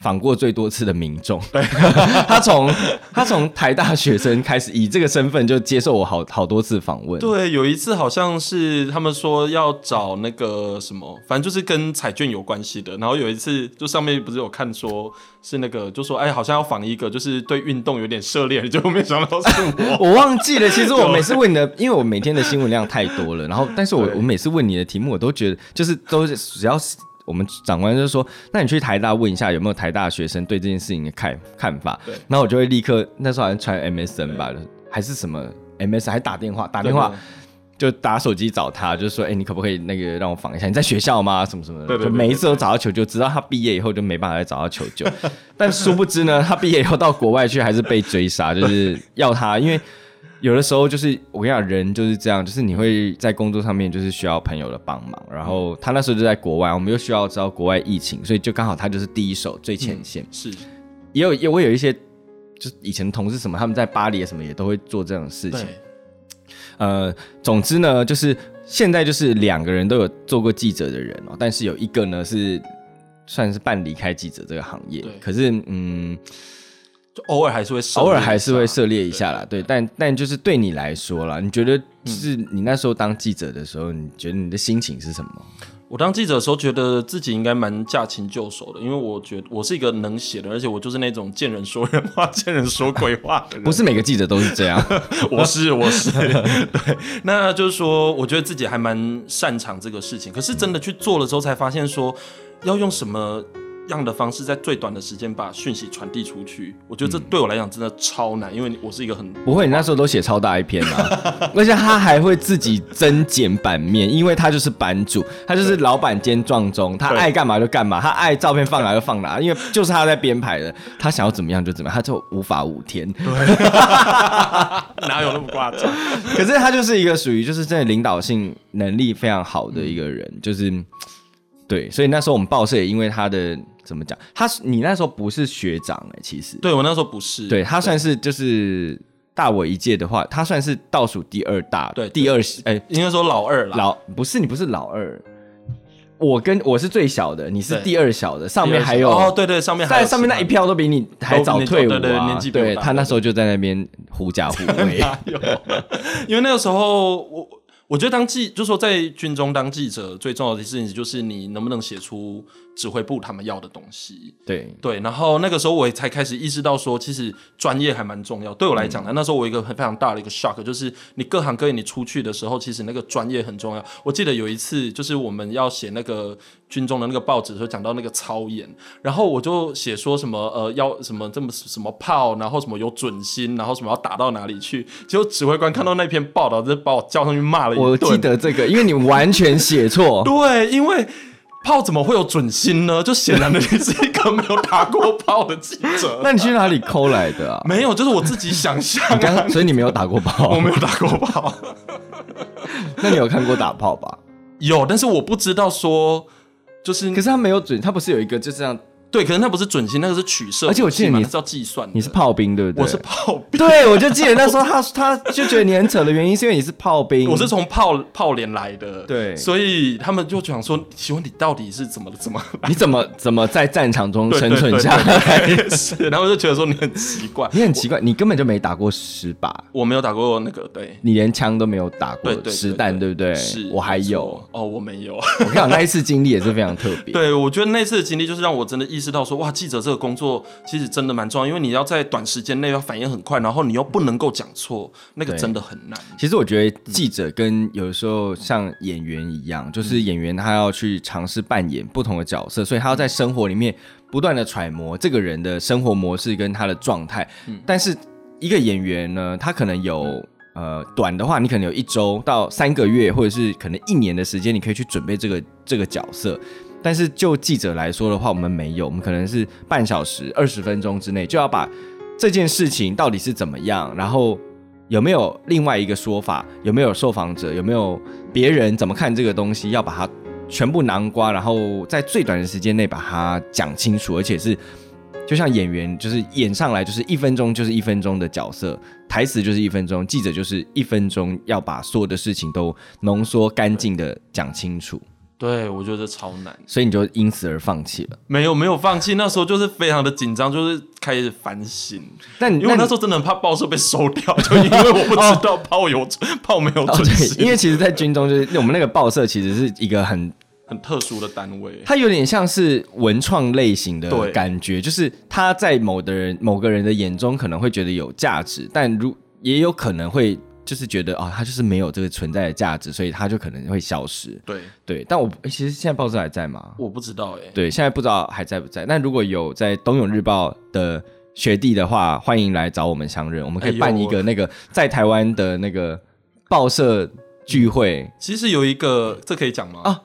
S1: 访过最多次的民众。对，他从他从台大学生开始，以这个身份就接受我好好多次访问。
S2: 对，有一次好像是他们说要找那个什么，反正就是跟彩券有关系的。然后有一次就上面不是有看说是那个，就说哎，好像要访一个就是对运动有点涉猎，结果没想到是我。
S1: 我忘记了，其实我每次问你的，因为我每天的新闻量太多了，然后但是我我每次问你的题目，我都觉得就是都是只要是我们长官就说，那你去台大问一下有没有台大学生对这件事情的看看法，
S2: 对
S1: 然后我就会立刻那时候好像传 MSN 吧，还是什么 MS 还打电话打电话。就打手机找他，就说：“哎、你可不可以那个让我访一下？你在学校吗？什么什么就每一次都找到求救，直到他毕业以后就没办法再找到求救。但殊不知呢，他毕业以后到国外去还是被追杀，就是要他，因为有的时候就是我跟你讲，人就是这样，就是你会在工作上面就是需要朋友的帮忙，然后他那时候就在国外，我们又需要知道国外疫情，所以就刚好他就是第一手最前线。
S2: 是
S1: 也有也会有一些就是以前同事什么，他们在巴黎什么也都会做这样的事情
S2: 对。
S1: 呃，总之呢，就是现在就是两个人都有做过记者的人哦，但是有一个呢是算是半离开记者这个行业，可是嗯，
S2: 就偶尔还是会
S1: 偶尔还是会涉猎一下啦，对，但但就是对你来说啦，你觉得是你那时候当记者的时候，你觉得你的心情是什么？
S2: 我当记者的时候，觉得自己应该蛮驾轻就熟的，因为我觉得我是一个能写的，而且我就是那种见人说人话、见人说鬼话的人。
S1: 不是每个记者都是这样，
S2: 我是我是，对，那就是说，我觉得自己还蛮擅长这个事情，可是真的去做了之后，才发现说要用什么样的方式，在最短的时间把讯息传递出去。我觉得这对我来讲真的超难，因为我是一个很
S1: 不会，你那时候都写超大一篇啊，而 且他还会自己增减版面，因为他就是版主，他就是老板兼撞钟，他爱干嘛就干嘛，他爱照片放哪就放哪，因为就是他在编排的，他想要怎么样就怎么样，他就无法无天。
S2: 哪有那么夸张？
S1: 可是他就是一个属于就是真的领导性能力非常好的一个人，就是对，所以那时候我们报社也因为他的怎么讲，他是你那时候不是学长哎、其实。
S2: 对我那时候不是，
S1: 对他算是就是大我一届的话，他算是倒数第二大，
S2: 对
S1: 第二哎、
S2: 应该说老二啦，
S1: 老不是你不是老二，我跟我是最小的，你是第二小的，上面还有
S2: 哦，对对，上面还有
S1: 在上面那一票都比你还早退伍啊，
S2: 对对年纪
S1: 对他那时候就在那边狐假虎威，
S2: 因为那个时候我。我觉得当记，就说在军中当记者，最重要的事情就是你能不能写出指挥部他们要的东西。
S1: 对
S2: 对，然后那个时候我也才开始意识到说，其实专业还蛮重要。对我来讲呢，那时候我有一个很非常大的一个 shock，就是你各行各业你出去的时候，其实那个专业很重要。我记得有一次，就是我们要写那个军中的那个报纸的时候，讲到那个操演，然后我就写说什么呃要什么这么什么炮，然后什么有准心，然后什么要打到哪里去。结果指挥官看到那篇报道，就把我叫上去骂了一顿。
S1: 我记得这个，因为你完全写错，
S2: 对，因为炮怎么会有准心呢？就显然的你是一个没有打过炮的记者。
S1: 那你去哪里抠来的啊？
S2: 没有，就是我自己想象、啊。
S1: 刚所以你没有打过炮
S2: 我，没有打过炮，
S1: 那你有看过打炮吧？
S2: 有，但是我不知道说，就是
S1: 可是他没有准，他不是有一个就这样，
S2: 对，可能那不是准心，那个是取射武器嘛，
S1: 而且我记得你
S2: 是要计算的。
S1: 你是炮兵对不对？
S2: 我是炮兵，
S1: 对，我就记得那时候他他就觉得你很扯的原因是因为你是炮兵，
S2: 我是从炮炮连来的，
S1: 对
S2: 所以他们就想说，请问你到底是怎么怎么
S1: 你怎么怎么在战场中生存下来？
S2: 然后我就觉得说你很奇怪，
S1: 你很奇怪，你根本就没打过十把，
S2: 我没有打过那个，对。
S1: 你连枪都没有打过实弹，对不对？
S2: 是，
S1: 我还有。
S2: 哦，我没有。
S1: 我跟你讲，那一次经历也是非常特别。
S2: 对，我觉得那次的经历就是让我真的意识到说，哇，记者这个工作其实真的蛮重要，因为你要在短时间内要反应很快，然后你又不能够讲错，那个真的很难。
S1: 其实我觉得记者跟有的时候像演员一样，就是演员他要去尝试扮演不同的角色，所以他要在生活里面不断的揣摩这个人的生活模式跟他的状态。但是一个演员呢，他可能有呃短的话，你可能有一周到三个月，或者是可能一年的时间，你可以去准备这个这个角色。但是就记者来说的话，我们没有，我们可能是半小时、二十分钟之内就要把这件事情到底是怎么样，然后有没有另外一个说法，有没有受访者，有没有别人怎么看这个东西，要把它全部囊括，然后在最短的时间内把它讲清楚，而且是就像演员，就是演上来就是一分钟就是一分钟的角色，台词就是一分钟，记者就是一分钟，要把所有的事情都浓缩干净的讲清楚，
S2: 对，我觉得超难。
S1: 所以你就因此而放弃了。
S2: 没有没有放弃，那时候就是非常的紧张，就是开始反省，
S1: 但
S2: 因为我那时候真的很怕报社被收掉，就因为我不知道炮有炮没有
S1: 哦
S2: 准
S1: 因为其实，在军中就是我们那个报社其实是一个很
S2: 很特殊的单位。
S1: 它有点像是文创类型的感觉，就是它在某的人某个人的眼中可能会觉得有价值，但如也有可能会就是觉得啊，它就是没有这个存在的价值，所以它就可能会消失。
S2: 对，
S1: 对，但我其实现在报社还在吗？
S2: 我不知道哎、
S1: 对，现在不知道还在不在。那如果有在东永日报的学弟的话，欢迎来找我们相认，我们可以办一个那个在台湾的那个报社聚会。
S2: 其实有一个，这可以讲吗？
S1: 啊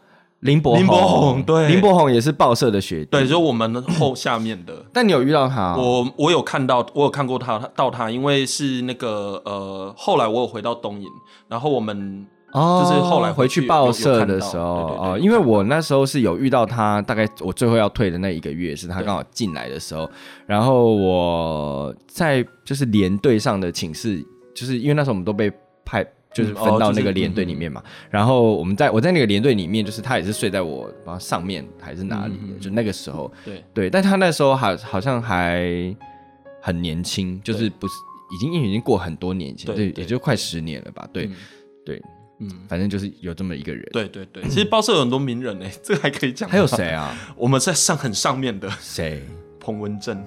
S1: 林柏
S2: 林柏宏对
S1: 林柏宏也是报社的学弟。
S2: 对，就我们后下面的。
S1: 但你有遇到他、哦？
S2: 我我有看到，我有看过他到他，因为是那个呃，后来我有回到东营，然后我们
S1: 哦，
S2: 就是后来
S1: 回
S2: 回去
S1: 去报社的时候哦，因为我那时候是有遇到他，大概我最后要退的那一个月是他刚好进来的时候，然后我在就是连队上的寝室，就是因为那时候我们都被派就是分到那个连队里面嘛。然后我们在我在那个连队里面，就是他也是睡在我上面还是哪里的，就那个时候，
S2: 对，
S1: 对，但他那时候还好像还很年轻，就是不是已经已经过很多年前，对，也就快十年了吧，对
S2: 嗯
S1: 对，
S2: 嗯，
S1: 反正就是有这么一个人。
S2: 对对对，其实报社有很多名人呢，这个还可以讲。
S1: 还有？谁啊？
S2: 我们在上很上面的
S1: 谁？
S2: 彭文正，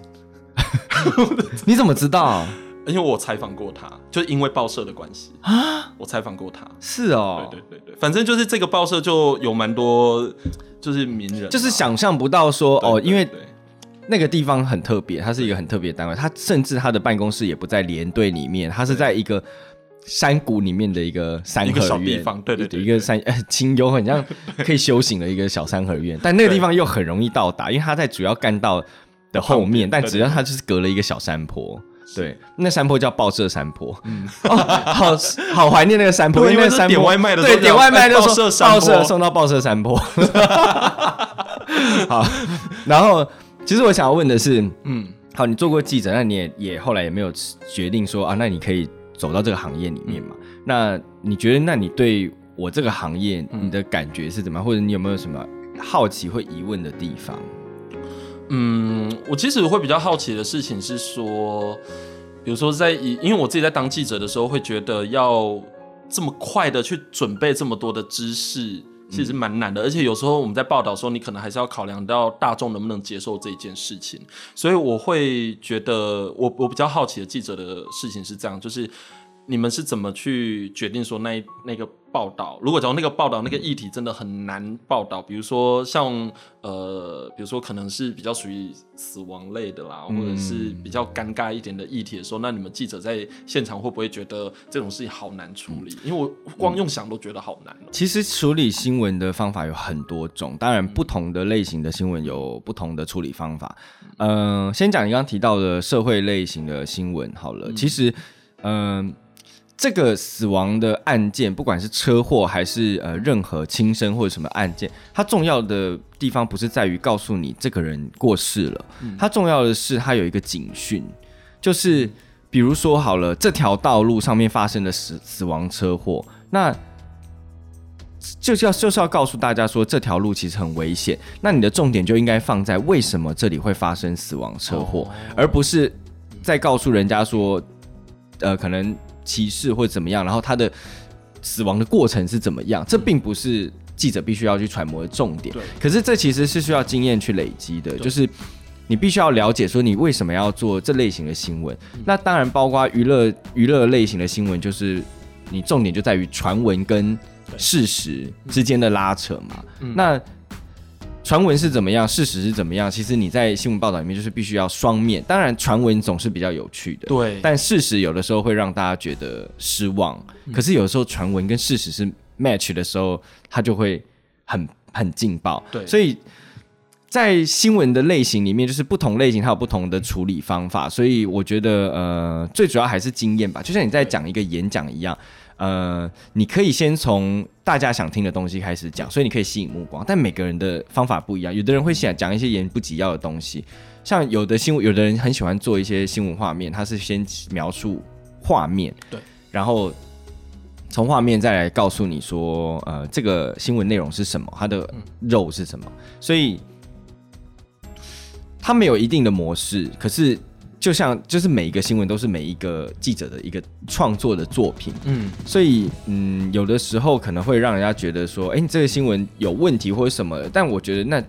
S1: 你怎么知道？
S2: 因为我采访过他，就因为报社的关系。啊，我采访过他。
S1: 是哦，
S2: 对对对对，反正就是这个报社就有蛮多就是名人嘛，
S1: 就是想象不到说哦，因为那个地方很特别，它是一个很特别的单位，它甚至它的办公室也不在连队里面，它是在一个山谷里面的一个三合
S2: 一个小
S1: 院
S2: 地方对对对
S1: 一个山呃清幽，很像可以修行的一个小三合院，但那个地方又很容易到达，因为它在主要干道的后面，但只要它就是隔了一个小山坡。对，那山坡叫报社山坡，嗯，哦，好好怀念那个山坡，
S2: 因为是
S1: 因为那个山坡
S2: 点外卖的时候
S1: 对，点外卖就
S2: 哎
S1: 说
S2: 报社
S1: 送到报社山坡，好，然后其实我想要问的是，
S2: 嗯，
S1: 好，你做过记者，那你也也后来也没有决定说啊，那你可以走到这个行业里面嘛？那你觉得，那你对我这个行业，你的感觉是怎么样？或者你有没有什么好奇或疑问的地方？
S2: 嗯，我其实会比较好奇的事情是说，比如说在以，因为我自己在当记者的时候，会觉得要这么快的去准备这么多的知识，其实蛮难的。而且有时候我们在报道的时候，你可能还是要考量到大众能不能接受这件事情。所以我会觉得，我我比较好奇的记者的事情是这样，就是。你们是怎么去决定说那那个报道？如果假如那个报道那个议题真的很难报道，比如说像呃，比如说可能是比较属于死亡类的啦，或者是比较尴尬一点的议题的时候，那你们记者在现场会不会觉得这种事情好难处理？因为我光用想都觉得好难哦、
S1: 其实处理新闻的方法有很多种，当然不同的类型的新闻有不同的处理方法。嗯、先讲你刚刚提到的社会类型的新闻好了，其实嗯。这个死亡的案件，不管是车祸还是呃任何轻生或者什么案件，它重要的地方不是在于告诉你这个人过世了，它重要的是它有一个警讯，就是比如说好了，这条道路上面发生的死死亡车祸，那就是要就是要告诉大家说这条路其实很危险，那你的重点就应该放在为什么这里会发生死亡车祸，而不是在告诉人家说，呃，可能歧视或者怎么样，然后他的死亡的过程是怎么样，这并不是记者必须要去揣摩的重点
S2: 对。
S1: 可是这其实是需要经验去累积的，就是你必须要了解说你为什么要做这类型的新闻。那当然包括娱乐娱乐类型的新闻，就是你重点就在于传闻跟事实之间的拉扯嘛。那传闻是怎么样，事实是怎么样？其实你在新闻报道里面就是必须要双面。当然，传闻总是比较有趣的，
S2: 对，
S1: 但事实有的时候会让大家觉得失望。可是有的时候传闻跟事实是 match 的时候，它就会很很劲爆。
S2: 对
S1: 所以在新闻的类型里面，就是不同类型它有不同的处理方法。所以我觉得，呃，最主要还是经验吧。就像你在讲一个演讲一样。呃，你可以先从大家想听的东西开始讲，所以你可以吸引目光。但每个人的方法不一样，有的人会想讲一些言不及要的东西，像有的新闻，有的人很喜欢做一些新闻画面，他是先描述画面，
S2: 对，
S1: 然后从画面再来告诉你说，呃，这个新闻内容是什么，它的肉是什么，所以它没有一定的模式，可是。就像就是每一个新闻都是每一个记者的一个创作的作品，
S2: 嗯，
S1: 所以嗯，有的时候可能会让人家觉得说，哎、你这个新闻有问题或者什么。但我觉得那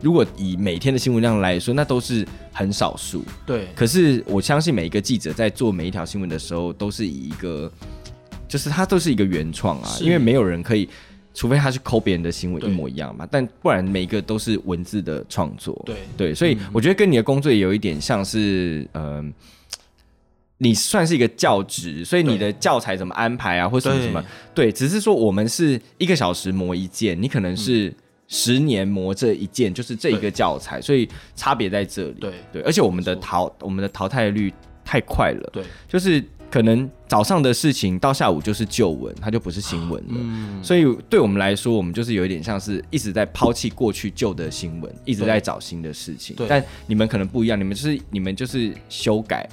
S1: 如果以每天的新闻量来说，那都是很少数。
S2: 对，
S1: 可是我相信每一个记者在做每一条新闻的时候，都是以一个，就是它都是一个原创啊，因为没有人可以，除非他去抠别人的行
S2: 为
S1: 一模一样嘛，但不然每一个都是文字的创作。
S2: 对。
S1: 对，所以我觉得跟你的工作也有一点像是，嗯、你算是一个教职，所以你的教材怎么安排啊，或什么什么，对，只是说我们是一个小时磨一件，你可能是十年磨这一件，就是这一个教材，所以差别在这里。
S2: 对。
S1: 对，而且我们的淘我们的淘汰率太快了，
S2: 对，
S1: 就是可能早上的事情到下午就是旧闻，它就不是新闻了。
S2: 嗯，
S1: 所以对我们来说，我们就是有一点像是一直在抛弃过去旧的新闻，一直在找新的事情。但你们可能不一样，你们就是你们就是修改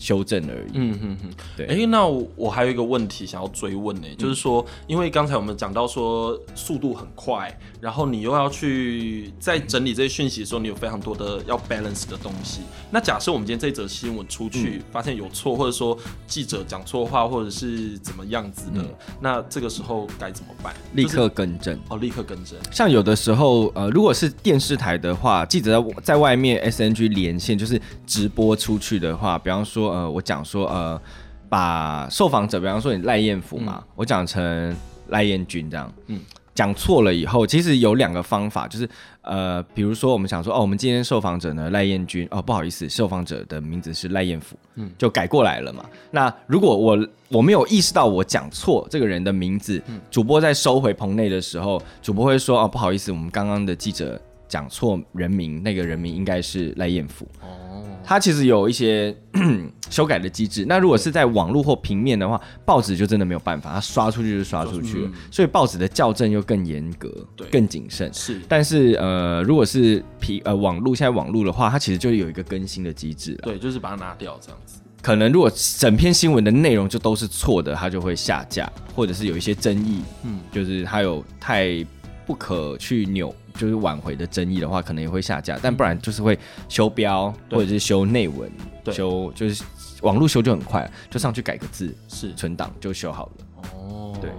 S1: 修正而已。
S2: 嗯哼哼，
S1: 对
S2: 哎、那我我还有一个问题想要追问呢、就是说，因为刚才我们讲到说速度很快，然后你又要去在整理这些讯息的时候，你有非常多的要 balance 的东西。那假设我们今天这则新闻出去、发现有错，或者说记者讲错话，或者是怎么样子的，那这个时候该怎么办？
S1: 立刻更正。
S2: 哦，立刻更正。
S1: 像有的时候，呃，如果是电视台的话，记者在在外面 SNG 连线，就是直播出去的话，比方说，呃，我讲说，呃，把受访者，比方说你赖燕福嘛，我讲成赖燕君这样，嗯。
S2: 嗯，
S1: 讲错了以后，其实有两个方法，就是呃，比如说我们想说，哦，我们今天受访者呢赖燕君，哦，不好意思，受访者的名字是赖燕福，嗯，就改过来了嘛。那如果我我没有意识到我讲错这个人的名字，主播在收回棚内的时候，主播会说，哦，不好意思，我们刚刚的记者讲错人名，那个人名应该是赖燕福。
S2: 哦，
S1: 他其实有一些 修改的机制。那如果是在网络或平面的话，报纸就真的没有办法，他刷出去就刷出去了，所以报纸的校正又更严格
S2: 对，
S1: 更谨慎。
S2: 是
S1: 但是呃，如果是平呃网络现在网络的话，它其实就有一个更新的机制了。
S2: 对，就是把它拿掉这样子。
S1: 可能如果整篇新闻的内容就都是错的，它就会下架，或者是有一些争议，嗯
S2: 嗯，
S1: 就是它有太不可去扭，就是挽回的争议的话，可能也会下架。但不然就是会修标，或者是修内文，修就是网络修就很快，就上去改个字，
S2: 是
S1: 存档就修好了。
S2: 哦，
S1: 对，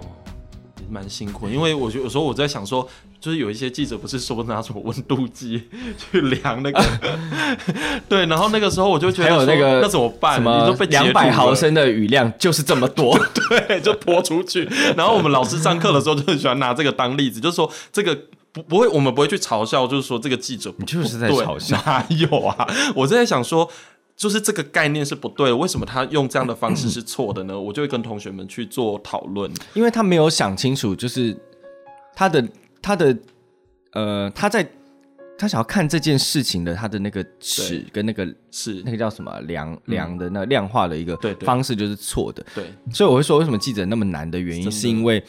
S2: 蛮辛苦的，因为我觉得有时候我在想说，就是有一些记者不是说拿什么温度计去量那个，对，然后那个时候我就觉得
S1: 还有那个
S2: 那怎么办？你
S1: 什么两百毫，升的雨量就是这么多，
S2: 对，就泼出去。然后我们老师上课的时候就很喜欢拿这个当例子，就是说这个。不不会，我们不会去嘲笑，就是说这个记者不
S1: 你就是在嘲笑。
S2: 哪有啊？我在想说，就是这个概念是不对的，为什么他用这样的方式是错的呢？我就会跟同学们去做讨论。
S1: 因为他没有想清楚，就是他的他的呃他在他想要看这件事情的他的那个尺跟那个
S2: 是。
S1: 那，个叫什么啊量量的那量化的一个方式就是错的，
S2: 对，
S1: 所以我会说为什么记者那么难的原因，是因为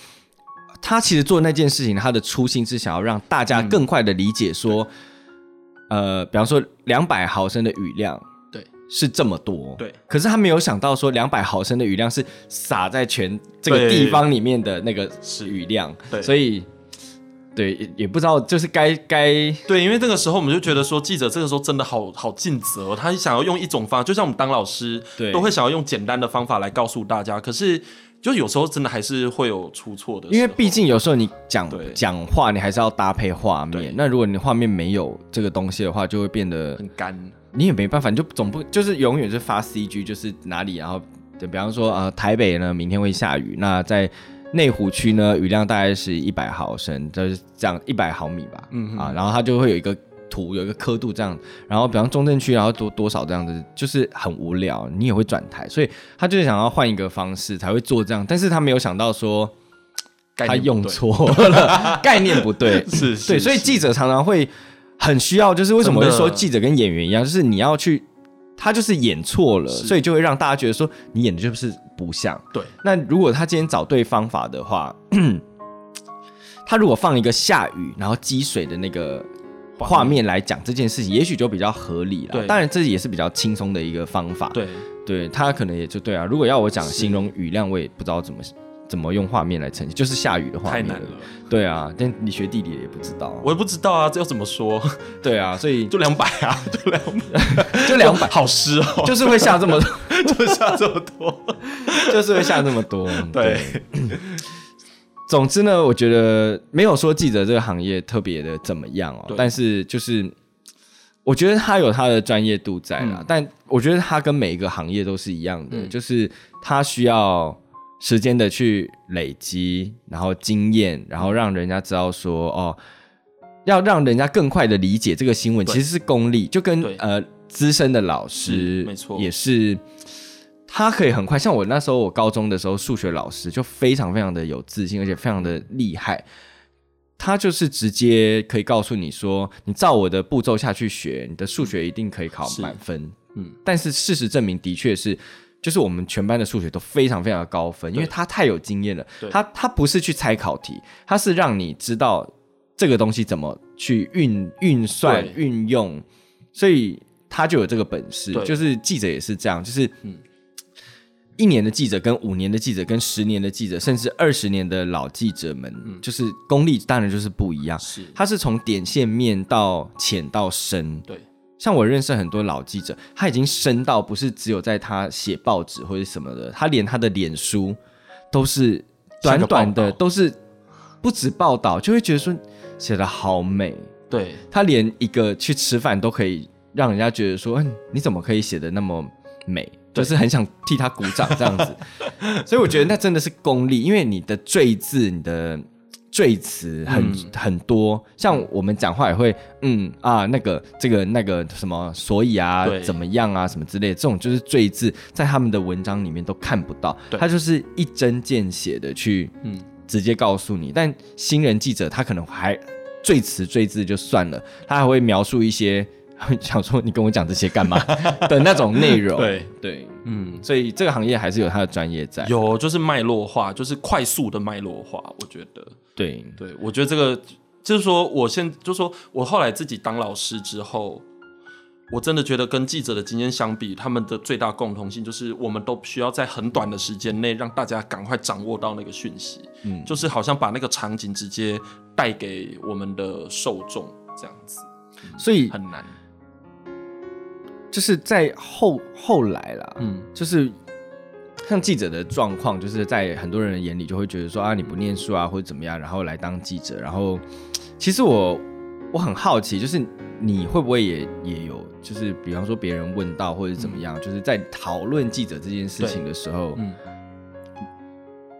S1: 他其实做那件事情，他的初心是想要让大家更快的理解说，呃，比方说两百毫升的雨量。
S2: 对，
S1: 是这么多，
S2: 对。
S1: 可是他没有想到说，两百毫升的雨量是洒在全这个地方里面的那个
S2: 是
S1: 雨量，
S2: 对
S1: 所以对也也不知道就是该该
S2: 对，因为这个时候我们就觉得说，记者这个时候真的好好尽责哦，他想要用一种方，就像我们当老师，
S1: 对
S2: 都会想要用简单的方法来告诉大家。可是，就有时候真的还是会有出错的，
S1: 因为毕竟有时候你讲讲话，你还是要搭配画面。那如果你画面没有这个东西的话，就会变得
S2: 很干，
S1: 你也没办法，你就总不就是永远是发 CG，就是哪里，然后就比方说呃台北呢明天会下雨，那在内湖区呢雨量大概是一百毫升，就是这样一百毫米吧，
S2: 嗯
S1: 啊，然后它就会有一个图，有一个刻度这样，然后比方中正区然后多多少这样子，就是很无聊，你也会转台，所以他就是想要换一个方式才会做这样，但是他没有想到说。他用错 了，概念不对，
S2: 是是
S1: 对，所以记者常常会很需要，就是为什么会说记者跟演员一样，就是你要去，他就是演错了，所以就会让大家觉得说你演的就是不像。
S2: 对，
S1: 那如果他今天找对方法的话，他如果放一个下雨然后积水的那个画面来讲这件事情，也许就比较合理了。
S2: 对
S1: 当然这也是比较轻松的一个方法。
S2: 对，
S1: 对他可能也就对啊。如果要我讲形容雨量，我也不知道怎么怎么用画面来呈现，就是下雨的画面
S2: 太难了，
S1: 对啊，但你学地理也不知道。
S2: 我也不知道啊，这要怎么说？
S1: 对啊，所以
S2: 就两百啊，就两百，
S1: 就两百，
S2: 好湿哦，
S1: 就是会下这么多，
S2: 就下这么多，
S1: 就是会下这么多。
S2: 对，
S1: 总之呢，我觉得没有说记者这个行业特别的怎么样哦，但是就是我觉得他有他的专业度在啦，
S2: 嗯。
S1: 但我觉得他跟每一个行业都是一样的，
S2: 嗯。
S1: 就是他需要时间的去累积，然后经验，然后让人家知道说哦，要让人家更快的理解这个新闻，其实是功力，就跟呃资深的老师
S2: 没错。
S1: 也是。他可以很快，像我那时候，我高中的时候，数学老师就非常非常的有自信，而且非常的厉害。他就是直接可以告诉你说，你照我的步骤下去学，你的数学一定可以考满分。
S2: 嗯，
S1: 但是事实证明，的确是，就是我们全班的数学都非常非常的高分，因为他太有经验了。
S2: 对。
S1: 他他不是去猜考题，他是让你知道这个东西怎么去运运算运用，所以他就有这个本事，
S2: 对。
S1: 就是记者也是这样，就是
S2: 嗯
S1: 一年的记者跟五年的记者跟十年的记者，甚至二十年的老记者们，就是功力当然就是不一样。
S2: 是
S1: 他是从点线面到浅到深，
S2: 对
S1: 像我认识很多老记者，他已经深到不是只有在他写报纸或者什么的，他连他的脸书都是短短的，都是不止报道，就会觉得说写的好美。
S2: 对
S1: 他连一个去吃饭都可以让人家觉得说，嗯，你怎么可以写的那么美？
S2: 对
S1: 就是很想替他鼓掌这样子。所以我觉得那真的是功力，因为你的赘字、你的赘词很、
S2: 嗯
S1: 很多，像我们讲话也会，嗯啊，那个这个那个什么，所以啊，怎么样啊，什么之类的，这种就是赘字，在他们的文章里面都看不到，他就是一针见血的去
S2: 嗯
S1: 直接告诉你。但新人记者他可能还赘词赘字就算了，他还会描述一些想说你跟我讲这些干嘛的那种内容。
S2: 对
S1: 对，
S2: 嗯。
S1: 所以这个行业还是有它的专业在。
S2: 有，就是脉络化，就是快速的脉络化。我觉得，
S1: 对，
S2: 对我觉得这个就是说，我现就是说我后来自己当老师之后，我真的觉得跟记者的经验相比，他们的最大共同性就是我们都需要在很短的时间内让大家赶快掌握到那个讯息，
S1: 嗯，
S2: 就是好像把那个场景直接带给我们的受众，这样子
S1: 所以
S2: 很难。
S1: 就是在后后来啦，
S2: 嗯，
S1: 就是像记者的状况，就是在很多人的眼里就会觉得说啊，你不念书啊，或者怎么样，然后来当记者。然后，其实我我很好奇，就是你会不会也也有，就是比方说别人问到或者怎么样，就是在讨论记者这件事情的时候，
S2: 嗯。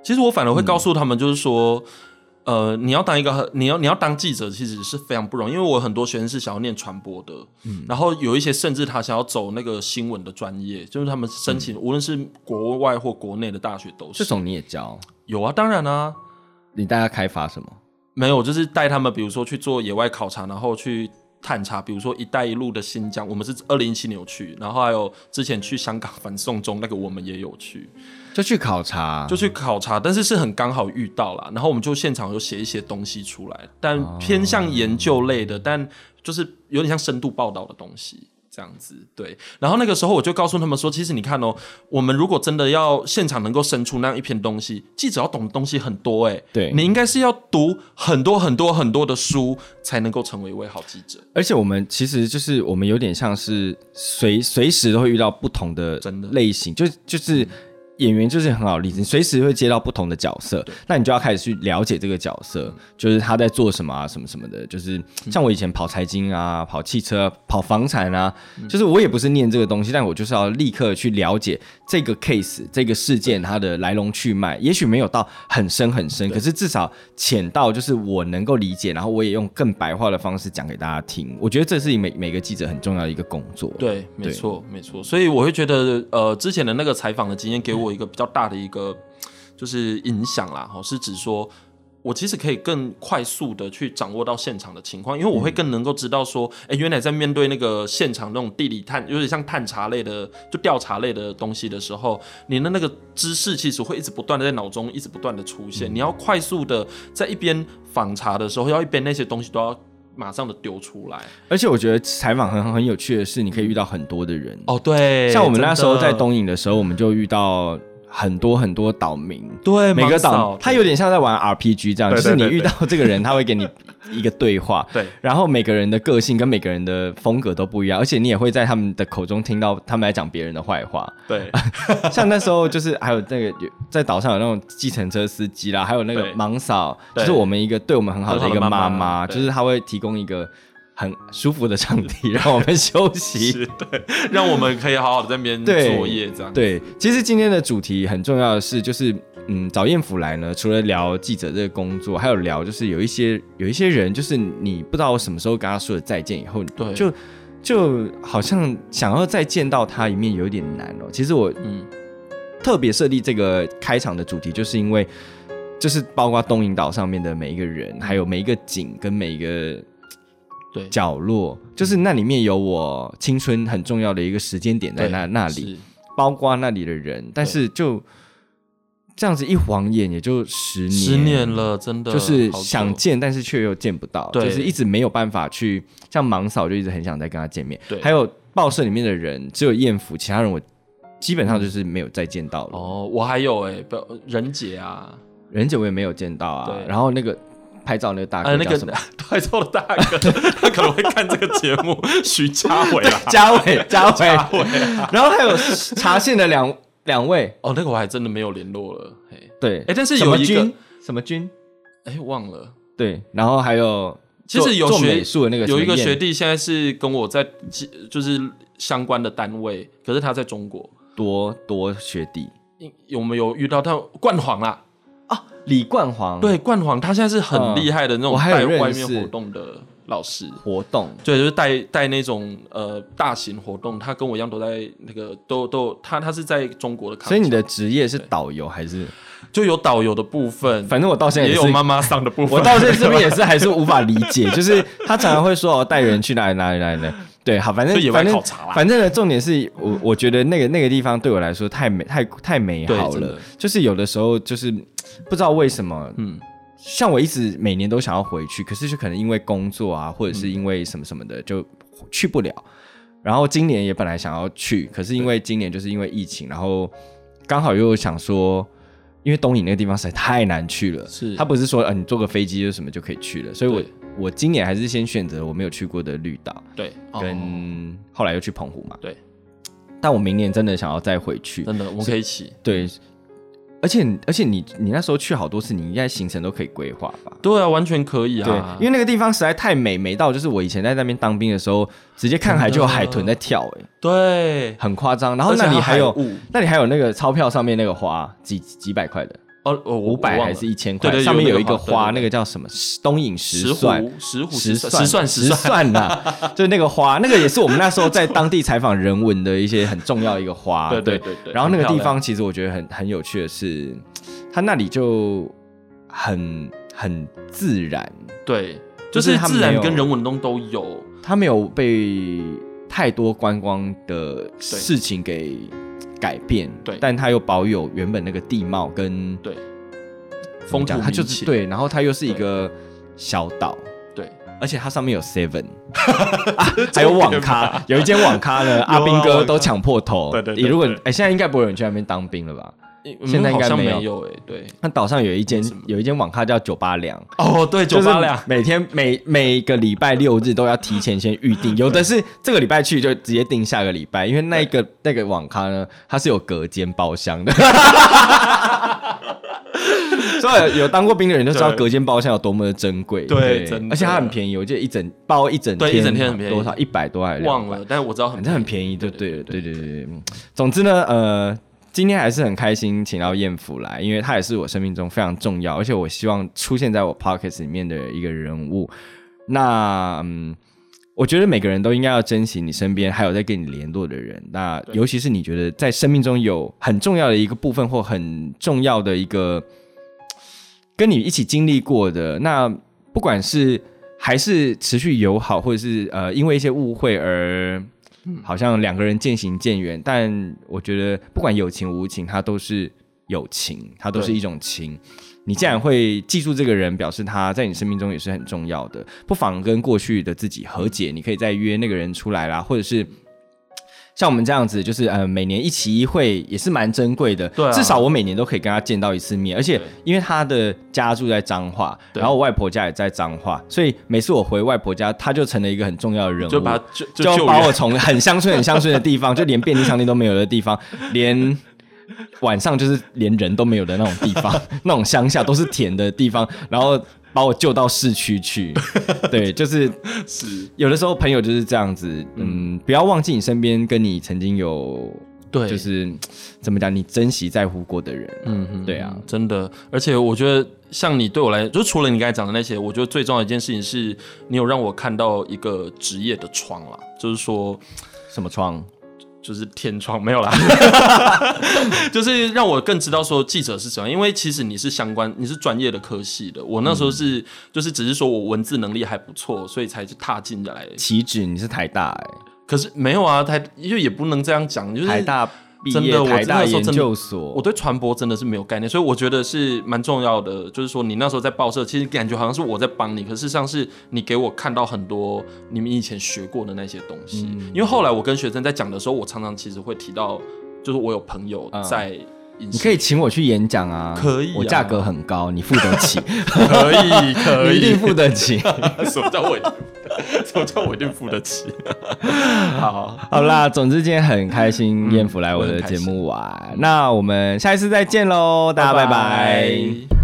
S2: 其实我反而会告诉他们，就是说，呃，你要当一个，你要你要当记者，其实是非常不容易。因为我有很多学生是想要念传播的，
S1: 嗯
S2: 然后有一些甚至他想要走那个新闻的专业，就是他们申请，无论是国外或国内的大学都是
S1: 这种你也教，
S2: 有啊，当然啊，
S1: 你大家开发什么？
S2: 没有，就是带他们，比如说去做野外考察，然后去探查，比如说“一带一路”的新疆，我们是二零一七年有去，然后还有之前去香港反送中那个，我们也有去。
S1: 就去考察，
S2: 就去考察，但是是很刚好遇到了。然后我们就现场有写一些东西出来，但偏向研究类的，但就是有点像深度报道的东西。这样子，对。然后那个时候我就告诉他们说，其实你看哦，我们如果真的要现场能够生出那样一篇东西，记者要懂的东西很多哎，
S1: 对
S2: 你应该是要读很多很多很多的书，才能够成为一位好记者。
S1: 而且我们其实就是我们有点像是随随时都会遇到不同的类型，就就是演员就是很好的例子，你随时会接到不同的角色，那你就要开始去了解这个角色，就是他在做什么啊，什么什么的。就是像我以前跑财经啊，跑汽车、跑房产啊，就是我也不是念这个东西，但我就是要立刻去了解这个 case 这个事件它的来龙去脉，也许没有到很深很深，可是至少浅到就是我能够理解，然后我也用更白话的方式讲给大家听。我觉得这是每每个记者很重要的一个工作。
S2: 对，没错，没错。所以我会觉得，呃，之前的那个采访的经验给我一个比较大的一个就是影响啦，哈，是指说。我其实可以更快速的去掌握到现场的情况，因为我会更能够知道说，哎、原来在面对那个现场那种地理探，有点像探查类的，就调查类的东西的时候，你的那个知识其实会一直不断的在脑中一直不断的出现，你要快速的在一边访查的时候，要一边那些东西都要马上的丢出来。
S1: 而且我觉得采访很很有趣的是，你可以遇到很多的人。
S2: 哦，对，
S1: 像我们那时候在东影的时候，我们就遇到很多很多岛民。
S2: 对
S1: 每个岛
S2: 盲扫，
S1: 它有点像在玩 RPG 这样，就是你遇到这个人，他会给你一个对话，
S2: 对。
S1: 然后每个人的个性跟每个人的风格都不一样，而且你也会在他们的口中听到他们来讲别人的坏话。
S2: 对。
S1: 像那时候就是还有那个有在岛上有那种计程车司机啦，还有那个盲嫂，就是我们一个对我们很好的一个
S2: 妈
S1: 妈就是她会提供一个很舒服的场地让我们休息。
S2: 对，让我们可以好好的在那边
S1: 对
S2: 作业这样。
S1: 对，其实今天的主题很重要的是，就是嗯，找燕福来呢，除了聊记者这个工作，还有聊就是有一些有一些人，就是你不知道我什么时候跟他说了再见以后，
S2: 对
S1: 就就好像想要再见到他一面有点难哦。其实我
S2: 嗯，
S1: 特别设立这个开场的主题，就是因为就是包括东引岛上面的每一个人，还有每一个景跟每一个
S2: 对，
S1: 角落，就是那里面有我青春很重要的一个时间点在那那里。包括那里的人，但是就这样子一晃眼也就十年，
S2: 十年了，真的
S1: 就是想见，但是却又见不到，就是一直没有办法去。像盲嫂就一直很想再跟他见面，
S2: 对。
S1: 还有报社里面的人只有艳福，其他人我基本上就是没有再见到了。
S2: 哦，我还有哎，不任杰啊，
S1: 任杰我也没有见到啊。然后那个拍照那个大哥
S2: 呃，那个
S1: 叫什么？
S2: 拍照的大哥，他可能会看这个节目，徐家伟啊，
S1: 嘉伟，嘉伟。
S2: 嘉伟啊，
S1: 然后还有查线的两两位，
S2: 哦，那个我还真的没有联络了，嘿，
S1: 对，
S2: 哎但是有一个
S1: 什么军？
S2: 哎，忘了。
S1: 对，然后还有
S2: 其实有学
S1: 美术的那个
S2: 有一个学弟现在是跟我在就是相关的单位，可是他在中国。
S1: 多多学弟
S2: 有没有遇到他冠煌啦？
S1: 啊，李冠煌
S2: 对，冠煌他现在是很厉害的那种带外面活动的老师。
S1: 活动
S2: 对，就是带带那种呃大型活动，他跟我一样都在那个都都他他是在中国的，
S1: 所以你的职业是导游还是？
S2: 就有导游的部分，
S1: 反正我到现在是
S2: 也有妈妈桑的部分。
S1: 我到现在这边也是还是无法理解，就是他常常会说哦带人去哪里哪里哪里呢。对，好，反正反正
S2: 考察啦
S1: 反正呢，重点是我我觉得那个那个地方对我来说太美太太美好了就是有的时候就是不知道为什么，
S2: 嗯，
S1: 像我一直每年都想要回去，可是就可能因为工作啊，或者
S2: 嗯
S1: 是因为什么什么的，就去不了。然后今年也本来想要去，可是因为今年就是因为疫情，然后刚好又想说，因为东引那个地方实在太难去了，
S2: 是。
S1: 他不是说呃你坐个飞机就什么就可以去了，所以我我今年还是先选择我没有去过的绿岛，
S2: 对，哦。
S1: 跟后来又去澎湖嘛，
S2: 对，
S1: 但我明年真的想要再回去，
S2: 真的我们可以一起。
S1: 对，而且而且你你那时候去好多次，你应该行程都可以规划吧？
S2: 对啊，完全可以啊。
S1: 对
S2: 啊，，
S1: 因为那个地方实在太美，美到就是我以前在那边当兵的时候，直接看海就有海豚在跳、哎，
S2: 对，
S1: 很夸张。然后那里还有那里还有那个钞票上面那个花，几几百块的，
S2: 哦，哦
S1: 五百还是一千块，
S2: 对对
S1: 上面有一个
S2: 花
S1: 那个叫什么？东影
S2: 石
S1: 石蒜。
S2: 斛、石斛、
S1: 石
S2: 石蒜、石
S1: 石
S2: 蒜、石蒜，
S1: 呐，就是那个花，那个也是我们那时候在当地采访人文的一些很重要一个花。
S2: 对对对对
S1: 然后那个地方其实我觉得很很有趣的是，它那里就很很自然，
S2: 对，
S1: 就
S2: 就是是自然跟人文东都有。
S1: 它没有被太多观光的事情给改变，
S2: 对。
S1: 但它又保有原本那个地貌跟
S2: 对。风土
S1: 讲它就是对，然后它又是一个小岛。
S2: 对，
S1: 而且它上面有 Seven，、啊、还有网咖，有一间网咖呢，阿兵哥都抢破头。
S2: 对对对
S1: 你如果哎、现在应该不会有人去那边当兵了吧？
S2: 嗯
S1: 现在应该没有。
S2: 哎，对，
S1: 那岛上有一间有一间网咖叫九八两，
S2: 哦，对，九
S1: 就是
S2: 八两，
S1: 每天每每个礼拜六日都要提前先预定，有的是这个礼拜去就直接订下个礼拜，因为那个那个网咖呢，它是有隔间包厢的。所以有当过兵的人就知道隔间包厢有多么的珍贵，
S2: 对
S1: 而且它很便宜，我记得一整包一整天，
S2: 对一整天很便宜。
S1: 多少？一百多还是
S2: 忘了，但是我知道很
S1: 反正很便宜。就对了，对对对对。嗯总之呢，呃，今天还是很开心请到燕福来，因为他也是我生命中非常重要，而且我希望出现在我 Pocket 里面的一个人物。那嗯，我觉得每个人都应该要珍惜你身边还有在跟你联络的人，那尤其是你觉得在生命中有很重要的一个部分或很重要的一个跟你一起经历过的，那不管是还是持续友好，或者是呃因为一些误会而好像两个人渐行渐远，但我觉得不管有情无情，它都是友情，它都是一种情。你既然会记住这个人，表示他在你生命中也是很重要的，不妨跟过去的自己和解。你可以再约那个人出来啦，或者是像我们这样子，就是呃每年一期一会也是蛮珍贵的。
S2: 对啊。
S1: 至少我每年都可以跟他见到一次面，而且因为他的家住在彰化，然后我外婆家也在彰化，所以每次我回外婆家，他就成了一个很重要的人物，
S2: 就把就就
S1: 就把我从很乡村、很乡村的地方，就连便利商店都没有的地方，连晚上就是连人都没有的那种地方，那种乡下都是田的地方，然后把我救到市区去。对，就是
S2: 是
S1: 有的时候朋友就是这样子，嗯，不要忘记你身边跟你曾经有，
S2: 对
S1: 就是怎么讲，你珍惜在乎过的人。
S2: 嗯哼，
S1: 对啊，
S2: 真的，而且我觉得像你对我来，就除了你刚才讲的那些，我觉得最重要的一件事情是，你有让我看到一个职业的窗啦，就是说，
S1: 什么窗？
S2: 就是天窗没有啦，就是让我更知道说记者是什么，因为其实你是相关，你是专业的科系的，我那时候是、就是只是说我文字能力还不错，所以才去踏进来。
S1: 岂止你是台大哎、
S2: 可是没有啊，台就也不能这样讲，就是
S1: 台大毕业
S2: 真的我
S1: 台大研
S2: 那时候真的
S1: 究所，
S2: 我对传播真的是没有概念，所以我觉得是蛮重要的。就是说，你那时候在报社，其实感觉好像是我在帮你，可事实上是你给我看到很多你们以前学过的那些东西。
S1: 嗯
S2: 因为后来我跟学生在讲的时候，我常常其实会提到，就是我有朋友在影，
S1: 你可以请我去演讲啊，
S2: 可以啊。
S1: 我价格很高，你付得起，
S2: 可以可
S1: 以。一定
S2: 以，
S1: 付得起。
S2: 什么叫我一定？什么叫我一定付得起？好，
S1: 好啦，总之今天很开心，
S2: 嗯
S1: 燕福来我的节目玩，那我们下一次再见喽，大家拜。拜
S2: 拜